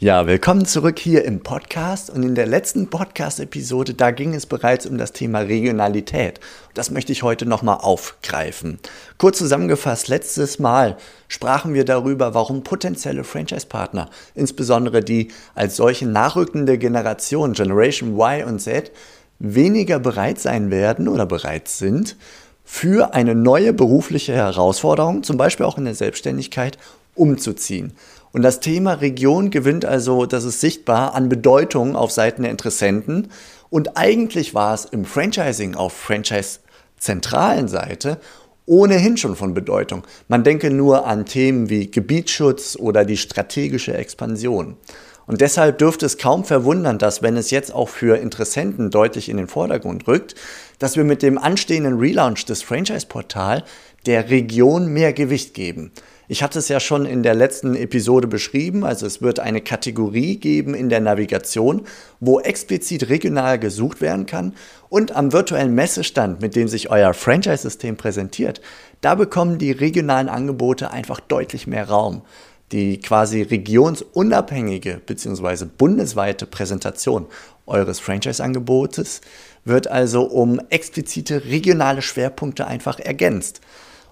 Ja, willkommen zurück hier im Podcast und in der letzten Podcast-Episode, da ging es bereits um das Thema Regionalität. Das möchte ich heute nochmal aufgreifen. Kurz zusammengefasst, letztes Mal sprachen wir darüber, warum potenzielle Franchise-Partner, insbesondere die als solche nachrückende Generation, Generation Y und Z, weniger bereit sein werden oder bereit sind, für eine neue berufliche Herausforderung, zum Beispiel auch in der Selbstständigkeit, umzuziehen. Und das Thema Region gewinnt also, das ist sichtbar, an Bedeutung auf Seiten der Interessenten. Und eigentlich war es im Franchising auf Franchise-zentralen Seite ohnehin schon von Bedeutung. Man denke nur an Themen wie Gebietsschutz oder die strategische Expansion. Und deshalb dürfte es kaum verwundern, dass wenn es jetzt auch für Interessenten deutlich in den Vordergrund rückt, dass wir mit dem anstehenden Relaunch des Franchise-Portal der Region mehr Gewicht geben. Ich hatte es ja schon in der letzten Episode beschrieben, also es wird eine Kategorie geben in der Navigation, wo explizit regional gesucht werden kann und am virtuellen Messestand, mit dem sich euer Franchise-System präsentiert, da bekommen die regionalen Angebote einfach deutlich mehr Raum. Die quasi regionsunabhängige bzw. bundesweite Präsentation eures Franchise-Angebotes wird also um explizite regionale Schwerpunkte einfach ergänzt.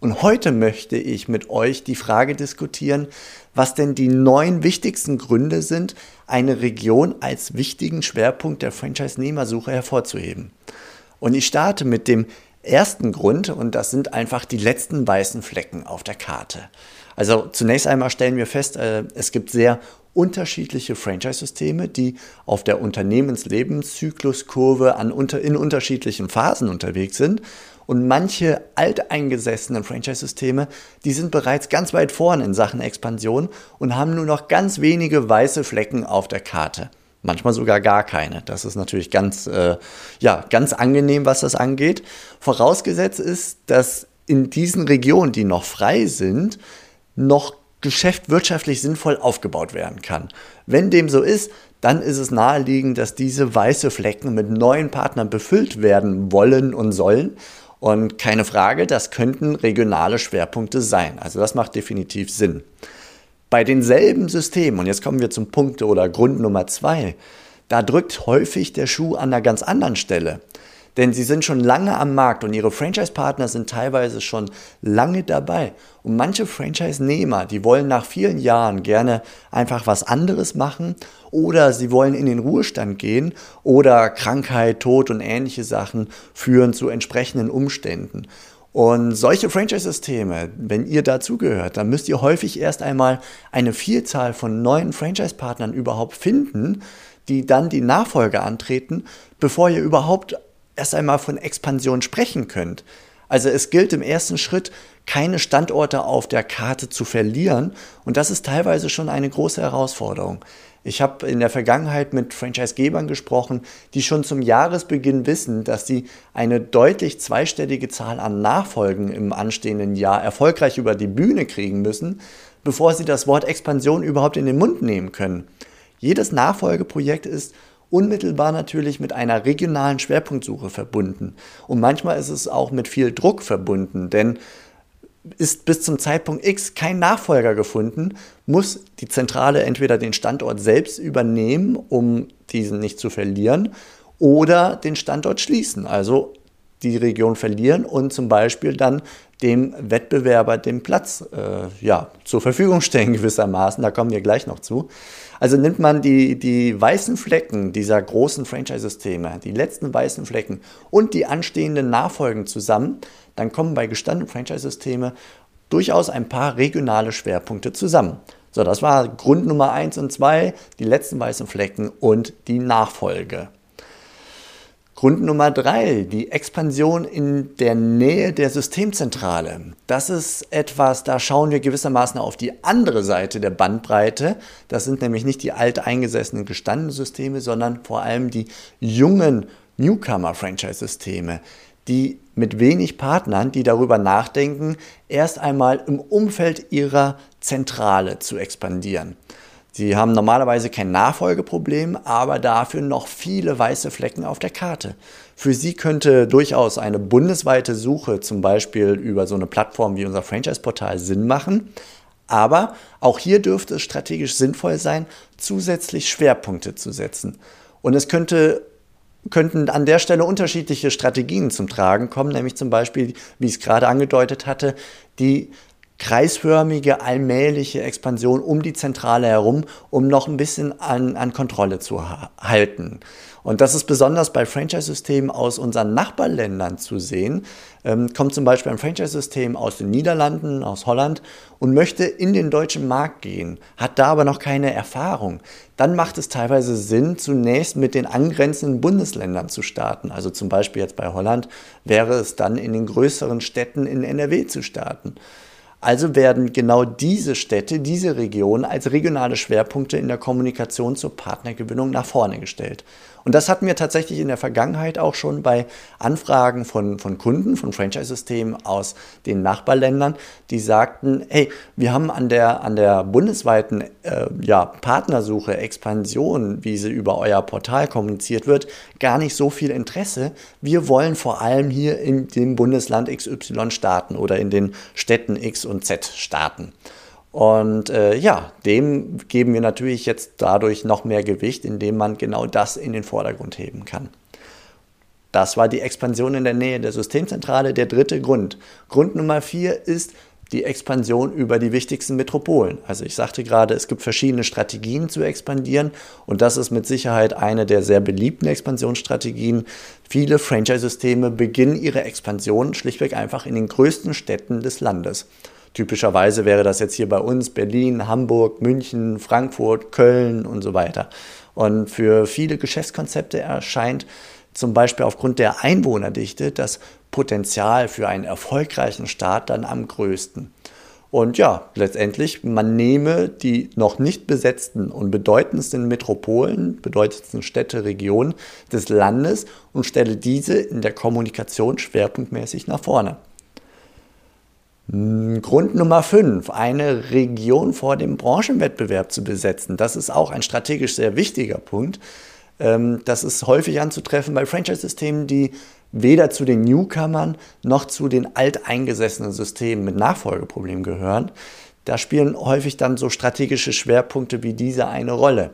Und heute möchte ich mit euch die Frage diskutieren, was denn die neun wichtigsten Gründe sind, eine Region als wichtigen Schwerpunkt der Franchise-Nehmersuche hervorzuheben. Und ich starte mit dem ersten Grund und das sind einfach die letzten weißen Flecken auf der Karte. Also zunächst einmal stellen wir fest, äh, es gibt sehr unterschiedliche Franchise-Systeme, die auf der Unternehmenslebenszykluskurve an, in unterschiedlichen Phasen unterwegs sind. Und manche alteingesessenen Franchise-Systeme, die sind bereits ganz weit vorne in Sachen Expansion und haben nur noch ganz wenige weiße Flecken auf der Karte. Manchmal sogar gar keine. Das ist natürlich ganz, äh, ja, ganz angenehm, was das angeht. Vorausgesetzt ist, dass in diesen Regionen, die noch frei sind, noch Geschäft wirtschaftlich sinnvoll aufgebaut werden kann. Wenn dem so ist, dann ist es naheliegend, dass diese weiße Flecken mit neuen Partnern befüllt werden wollen und sollen. Und keine Frage, das könnten regionale Schwerpunkte sein. Also das macht definitiv Sinn. Bei denselben Systemen, und jetzt kommen wir zum Punkt oder Grund Nummer zwei, da drückt häufig der Schuh an einer ganz anderen Stelle. Denn sie sind schon lange am Markt und ihre Franchise-Partner sind teilweise schon lange dabei. Und manche Franchise-Nehmer, die wollen nach vielen Jahren gerne einfach was anderes machen oder sie wollen in den Ruhestand gehen oder Krankheit, Tod und ähnliche Sachen führen zu entsprechenden Umständen. Und solche Franchise-Systeme, wenn ihr dazugehört, dann müsst ihr häufig erst einmal eine Vielzahl von neuen Franchise-Partnern überhaupt finden, die dann die Nachfolge antreten, bevor ihr überhaupt erst einmal von Expansion sprechen könnt. Also es gilt im ersten Schritt, keine Standorte auf der Karte zu verlieren und das ist teilweise schon eine große Herausforderung. Ich habe in der Vergangenheit mit Franchisegebern gesprochen, die schon zum Jahresbeginn wissen, dass sie eine deutlich zweistellige Zahl an Nachfolgen im anstehenden Jahr erfolgreich über die Bühne kriegen müssen, bevor sie das Wort Expansion überhaupt in den Mund nehmen können. Jedes Nachfolgeprojekt ist unmittelbar natürlich mit einer regionalen Schwerpunktsuche verbunden. Und manchmal ist es auch mit viel Druck verbunden, denn ist bis zum Zeitpunkt X kein Nachfolger gefunden, muss die Zentrale entweder den Standort selbst übernehmen, um diesen nicht zu verlieren, oder den Standort schließen, also die Region verlieren und zum Beispiel dann dem Wettbewerber den Platz äh, ja, zur Verfügung stellen gewissermaßen. Da kommen wir gleich noch zu. Also nimmt man die, die weißen Flecken dieser großen Franchise-Systeme, die letzten weißen Flecken und die anstehenden Nachfolgen zusammen, dann kommen bei gestandenen Franchise-Systeme durchaus ein paar regionale Schwerpunkte zusammen. So, das war Grund Nummer eins und zwei, die letzten weißen Flecken und die Nachfolge. Grund Nummer drei, die Expansion in der Nähe der Systemzentrale. Das ist etwas, da schauen wir gewissermaßen auf die andere Seite der Bandbreite. Das sind nämlich nicht die alteingesessenen gestandenen Systeme, sondern vor allem die jungen Newcomer-Franchise-Systeme, die mit wenig Partnern, die darüber nachdenken, erst einmal im Umfeld ihrer Zentrale zu expandieren. Sie haben normalerweise kein Nachfolgeproblem, aber dafür noch viele weiße Flecken auf der Karte. Für Sie könnte durchaus eine bundesweite Suche, zum Beispiel über so eine Plattform wie unser Franchise-Portal, Sinn machen. Aber auch hier dürfte es strategisch sinnvoll sein, zusätzlich Schwerpunkte zu setzen. Und es könnte könnten an der Stelle unterschiedliche Strategien zum Tragen kommen, nämlich zum Beispiel, wie ich es gerade angedeutet hatte, die kreisförmige, allmähliche Expansion um die Zentrale herum, um noch ein bisschen an, an Kontrolle zu halten. Und das ist besonders bei Franchise-Systemen aus unseren Nachbarländern zu sehen. Ähm, kommt zum Beispiel ein Franchise-System aus den Niederlanden, aus Holland und möchte in den deutschen Markt gehen, hat da aber noch keine Erfahrung. Dann macht es teilweise Sinn, zunächst mit den angrenzenden Bundesländern zu starten. Also zum Beispiel jetzt bei Holland wäre es dann in den größeren Städten in NRW zu starten. Also werden genau diese Städte, diese Regionen als regionale Schwerpunkte in der Kommunikation zur Partnergewinnung nach vorne gestellt. Und das hatten wir tatsächlich in der Vergangenheit auch schon bei Anfragen von, von Kunden, von Franchise-Systemen aus den Nachbarländern, die sagten, hey, wir haben an der, an der bundesweiten äh, ja, Partnersuche, Expansion, wie sie über euer Portal kommuniziert wird, gar nicht so viel Interesse. Wir wollen vor allem hier in dem Bundesland XY starten oder in den Städten X und Z starten. Und äh, ja, dem geben wir natürlich jetzt dadurch noch mehr Gewicht, indem man genau das in den Vordergrund heben kann. Das war die Expansion in der Nähe der Systemzentrale, der dritte Grund. Grund Nummer vier ist die Expansion über die wichtigsten Metropolen. Also ich sagte gerade, es gibt verschiedene Strategien zu expandieren und das ist mit Sicherheit eine der sehr beliebten Expansionsstrategien. Viele Franchise-Systeme beginnen ihre Expansion schlichtweg einfach in den größten Städten des Landes. Typischerweise wäre das jetzt hier bei uns Berlin, Hamburg, München, Frankfurt, Köln und so weiter. Und für viele Geschäftskonzepte erscheint zum Beispiel aufgrund der Einwohnerdichte das Potenzial für einen erfolgreichen Start dann am größten. Und ja, letztendlich, man nehme die noch nicht besetzten und bedeutendsten Metropolen, bedeutendsten Städte, Regionen des Landes und stelle diese in der Kommunikation schwerpunktmäßig nach vorne. Hm, Grund Nummer 5, eine Region vor dem Branchenwettbewerb zu besetzen. Das ist auch ein strategisch sehr wichtiger Punkt. Ähm, das ist häufig anzutreffen bei Franchise-Systemen, die weder zu den Newcomern noch zu den alteingesessenen Systemen mit Nachfolgeproblemen gehören. Da spielen häufig dann so strategische Schwerpunkte wie diese eine Rolle.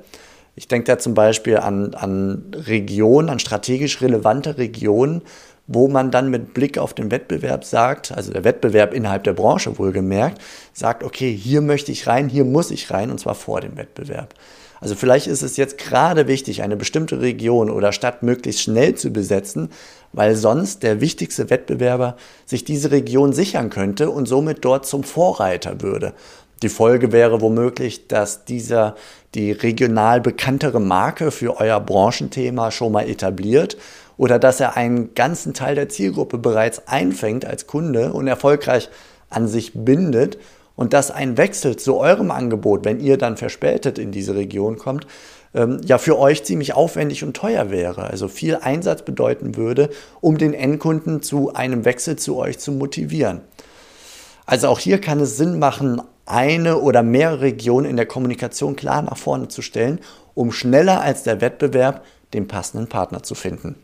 Ich denke da zum Beispiel an, an Regionen, an strategisch relevante Regionen, wo man dann mit Blick auf den Wettbewerb sagt, also der Wettbewerb innerhalb der Branche wohlgemerkt, sagt, okay, hier möchte ich rein, hier muss ich rein und zwar vor dem Wettbewerb. Also vielleicht ist es jetzt gerade wichtig, eine bestimmte Region oder Stadt möglichst schnell zu besetzen, weil sonst der wichtigste Wettbewerber sich diese Region sichern könnte und somit dort zum Vorreiter würde. Die Folge wäre womöglich, dass dieser die regional bekanntere Marke für euer Branchenthema schon mal etabliert oder dass er einen ganzen Teil der Zielgruppe bereits einfängt als Kunde und erfolgreich an sich bindet und dass ein Wechsel zu eurem Angebot, wenn ihr dann verspätet in diese Region kommt, ähm, ja für euch ziemlich aufwendig und teuer wäre, also viel Einsatz bedeuten würde, um den Endkunden zu einem Wechsel zu euch zu motivieren. Also auch hier kann es Sinn machen, eine oder mehrere Regionen in der Kommunikation klar nach vorne zu stellen, um schneller als der Wettbewerb den passenden Partner zu finden.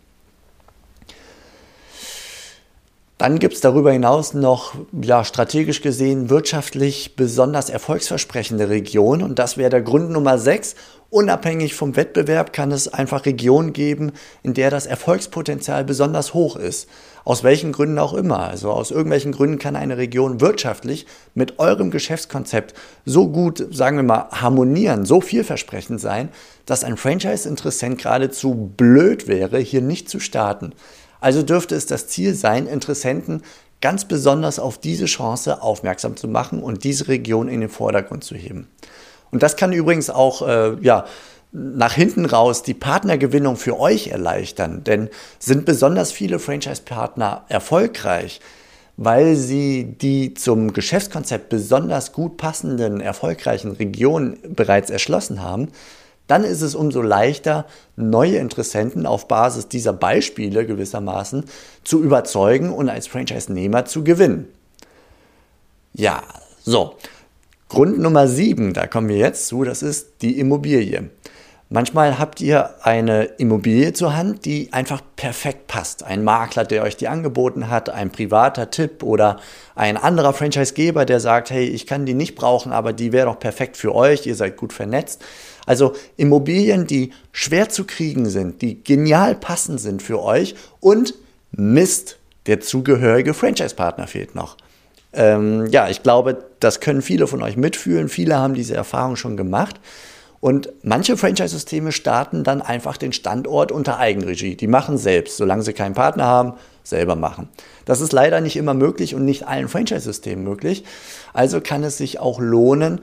Dann gibt es darüber hinaus noch ja, strategisch gesehen wirtschaftlich besonders erfolgsversprechende Regionen und das wäre der Grund Nummer 6. Unabhängig vom Wettbewerb kann es einfach Regionen geben, in der das Erfolgspotenzial besonders hoch ist. Aus welchen Gründen auch immer. Also aus irgendwelchen Gründen kann eine Region wirtschaftlich mit eurem Geschäftskonzept so gut, sagen wir mal, harmonieren, so vielversprechend sein, dass ein Franchise-Interessent geradezu blöd wäre, hier nicht zu starten. Also dürfte es das Ziel sein, Interessenten ganz besonders auf diese Chance aufmerksam zu machen und diese Region in den Vordergrund zu heben. Und das kann übrigens auch äh, ja, nach hinten raus die Partnergewinnung für euch erleichtern. Denn sind besonders viele Franchise-Partner erfolgreich, weil sie die zum Geschäftskonzept besonders gut passenden, erfolgreichen Regionen bereits erschlossen haben, dann ist es umso leichter, neue Interessenten auf Basis dieser Beispiele gewissermaßen zu überzeugen und als Franchise-Nehmer zu gewinnen. Ja, so. Grund Nummer sieben, da kommen wir jetzt zu, das ist die Immobilie. Manchmal habt ihr eine Immobilie zur Hand, die einfach perfekt passt. Ein Makler, der euch die angeboten hat, ein privater Tipp oder ein anderer Franchisegeber, der sagt, hey, ich kann die nicht brauchen, aber die wäre doch perfekt für euch, ihr seid gut vernetzt. Also Immobilien, die schwer zu kriegen sind, die genial passend sind für euch und Mist, der zugehörige Franchise-Partner fehlt noch. Ähm, ja, ich glaube, das können viele von euch mitfühlen. Viele haben diese Erfahrung schon gemacht. Und manche Franchise-Systeme starten dann einfach den Standort unter Eigenregie. Die machen selbst, solange sie keinen Partner haben, selber machen. Das ist leider nicht immer möglich und nicht allen Franchise-Systemen möglich. Also kann es sich auch lohnen,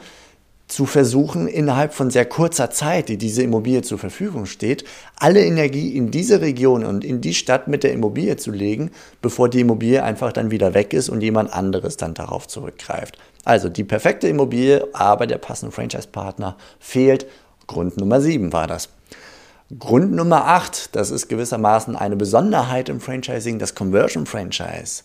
zu versuchen, innerhalb von sehr kurzer Zeit, die diese Immobilie zur Verfügung steht, alle Energie in diese Region und in die Stadt mit der Immobilie zu legen, bevor die Immobilie einfach dann wieder weg ist und jemand anderes dann darauf zurückgreift. Also die perfekte Immobilie, aber der passende Franchise-Partner fehlt. Grund Nummer 7 war das. Grund Nummer 8, das ist gewissermaßen eine Besonderheit im Franchising, das Conversion Franchise.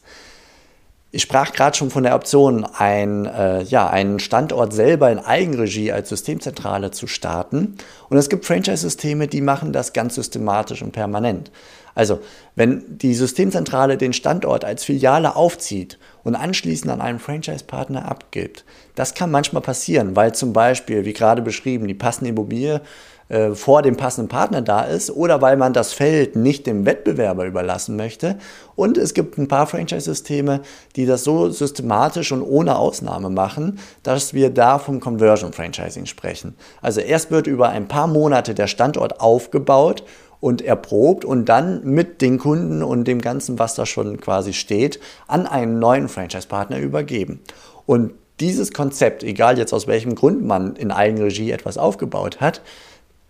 Ich sprach gerade schon von der Option, ein, äh, ja, einen Standort selber in Eigenregie als Systemzentrale zu starten. Und es gibt Franchise-Systeme, die machen das ganz systematisch und permanent. Also, wenn die Systemzentrale den Standort als Filiale aufzieht und anschließend an einen Franchise-Partner abgibt, das kann manchmal passieren, weil zum Beispiel, wie gerade beschrieben, die passende Immobilie äh, vor dem passenden Partner da ist oder weil man das Feld nicht dem Wettbewerber überlassen möchte. Und es gibt ein paar Franchise-Systeme, die das so systematisch und ohne Ausnahme machen, dass wir da vom Conversion Franchising sprechen. Also erst wird über ein paar Monate der Standort aufgebaut und erprobt und dann mit den Kunden und dem Ganzen, was da schon quasi steht, an einen neuen Franchise-Partner übergeben. Und dieses Konzept, egal jetzt aus welchem Grund man in Eigenregie etwas aufgebaut hat,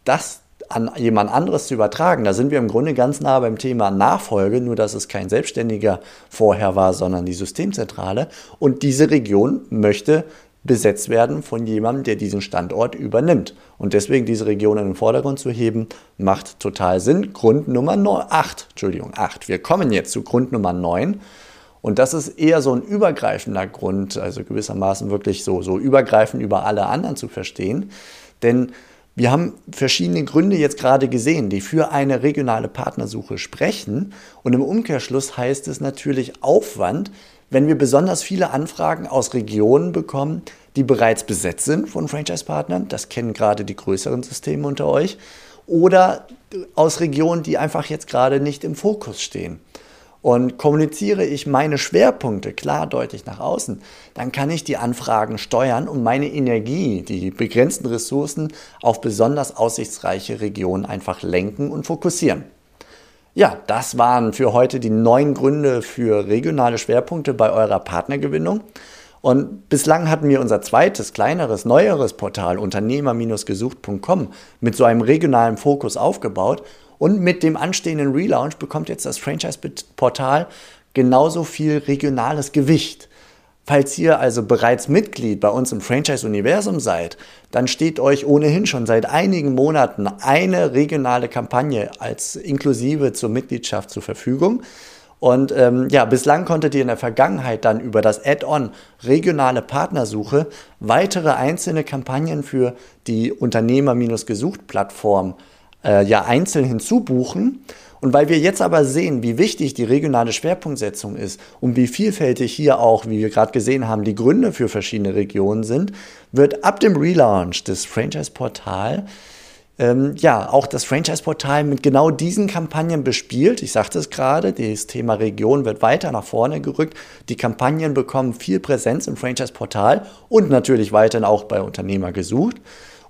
das an jemand anderes zu übertragen, da sind wir im Grunde ganz nah beim Thema Nachfolge, nur dass es kein Selbstständiger vorher war, sondern die Systemzentrale. Und diese Region möchte besetzt werden von jemandem, der diesen Standort übernimmt. Und deswegen diese Region in den Vordergrund zu heben, macht total Sinn. Grund Nummer 9, 8, Entschuldigung, 8. Wir kommen jetzt zu Grund Nummer 9. Und das ist eher so ein übergreifender Grund, also gewissermaßen wirklich so, so übergreifend über alle anderen zu verstehen. Denn wir haben verschiedene Gründe jetzt gerade gesehen, die für eine regionale Partnersuche sprechen. Und im Umkehrschluss heißt es natürlich Aufwand, wenn wir besonders viele Anfragen aus Regionen bekommen, die bereits besetzt sind von Franchise-Partnern, das kennen gerade die größeren Systeme unter euch, oder aus Regionen, die einfach jetzt gerade nicht im Fokus stehen. Und kommuniziere ich meine Schwerpunkte klar deutlich nach außen, dann kann ich die Anfragen steuern und meine Energie, die begrenzten Ressourcen auf besonders aussichtsreiche Regionen einfach lenken und fokussieren. Ja, das waren für heute die neun Gründe für regionale Schwerpunkte bei eurer Partnergewinnung. Und bislang hatten wir unser zweites, kleineres, neueres Portal unternehmer-gesucht.com mit so einem regionalen Fokus aufgebaut. Und mit dem anstehenden Relaunch bekommt jetzt das Franchise-Portal genauso viel regionales Gewicht. Falls ihr also bereits Mitglied bei uns im Franchise-Universum seid, dann steht euch ohnehin schon seit einigen Monaten eine regionale Kampagne als inklusive zur Mitgliedschaft zur Verfügung. Und ähm, ja, bislang konntet ihr in der Vergangenheit dann über das Add-on regionale Partnersuche weitere einzelne Kampagnen für die Unternehmer-gesucht-Plattform äh, ja einzeln hinzubuchen. Und weil wir jetzt aber sehen, wie wichtig die regionale Schwerpunktsetzung ist und wie vielfältig hier auch, wie wir gerade gesehen haben, die Gründe für verschiedene Regionen sind, wird ab dem Relaunch des Franchise-Portal ähm, ja, auch das Franchise-Portal mit genau diesen Kampagnen bespielt. Ich sagte es gerade, das Thema Region wird weiter nach vorne gerückt. Die Kampagnen bekommen viel Präsenz im Franchise-Portal und natürlich weiterhin auch bei Unternehmer gesucht.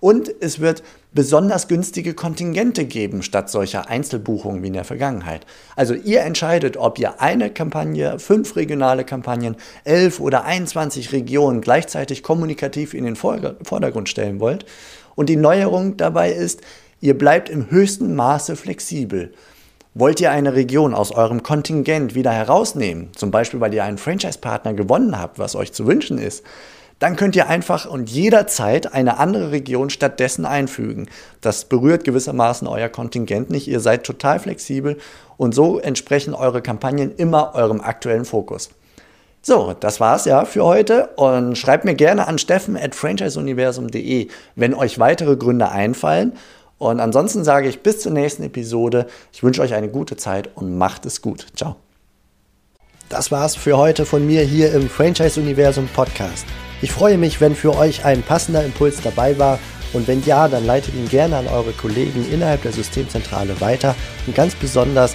Und es wird besonders günstige Kontingente geben statt solcher Einzelbuchungen wie in der Vergangenheit. Also ihr entscheidet, ob ihr eine Kampagne, fünf regionale Kampagnen, elf oder 21 Regionen gleichzeitig kommunikativ in den Vordergrund stellen wollt. Und die Neuerung dabei ist, ihr bleibt im höchsten Maße flexibel. Wollt ihr eine Region aus eurem Kontingent wieder herausnehmen, zum Beispiel weil ihr einen Franchise-Partner gewonnen habt, was euch zu wünschen ist, dann könnt ihr einfach und jederzeit eine andere Region stattdessen einfügen. Das berührt gewissermaßen euer Kontingent nicht. Ihr seid total flexibel und so entsprechen eure Kampagnen immer eurem aktuellen Fokus. So, das war's ja für heute und schreibt mir gerne an steffen at franchiseuniversum.de, wenn euch weitere Gründe einfallen. Und ansonsten sage ich bis zur nächsten Episode. Ich wünsche euch eine gute Zeit und macht es gut. Ciao. Das war's für heute von mir hier im Franchise Universum Podcast. Ich freue mich, wenn für euch ein passender Impuls dabei war und wenn ja, dann leitet ihn gerne an eure Kollegen innerhalb der Systemzentrale weiter und ganz besonders